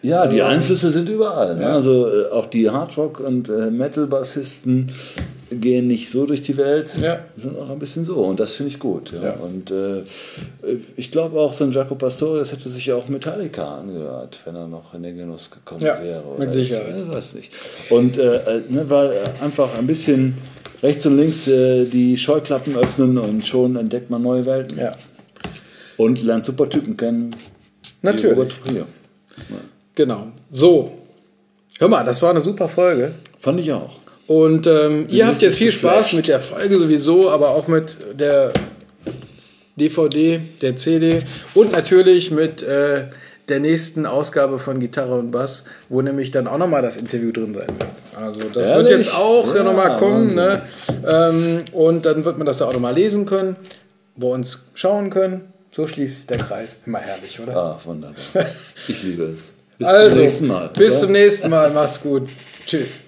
S1: Ja, die Einflüsse sind überall. Ne? Also äh, auch die Hardrock- und äh, Metal-Bassisten gehen nicht so durch die Welt,
S2: Ja.
S1: sind auch ein bisschen so. Und das finde ich gut. Ja.
S2: Ja.
S1: Und äh, ich glaube auch, so ein Jaco Pastorius hätte sich ja auch Metallica angehört, wenn er noch in den Genuss gekommen
S2: Ja,
S1: wäre.
S2: mit
S1: Oder
S2: Sicherheit.
S1: Ich, ich weiß nicht. Und äh, äh, ne, weil äh, einfach ein bisschen rechts und links äh, die Scheuklappen öffnen und schon entdeckt man neue Welten.
S2: Ja.
S1: Und lernt super Typen kennen.
S2: Natürlich. Genau. So. Hör mal, das war eine super Folge.
S1: Fand ich auch.
S2: Und ähm, ihr habt jetzt viel Spaß mit der Folge sowieso, aber auch mit der DVD, der CD und natürlich mit äh, der nächsten Ausgabe von Gitarre und Bass, wo nämlich dann auch nochmal das Interview drin sein wird. Also das wird
S1: Ehrlich?
S2: jetzt auch ja, nochmal kommen. Ne? Ähm, und dann wird man das da auch nochmal lesen können, bei uns schauen können. So schließt sich der Kreis. Immer herrlich, oder?
S1: Ah, wunderbar. *laughs* Ich liebe es. Bis
S2: also,
S1: zum nächsten Mal.
S2: Bis
S1: oder?
S2: zum nächsten Mal. Mach's gut. Tschüss.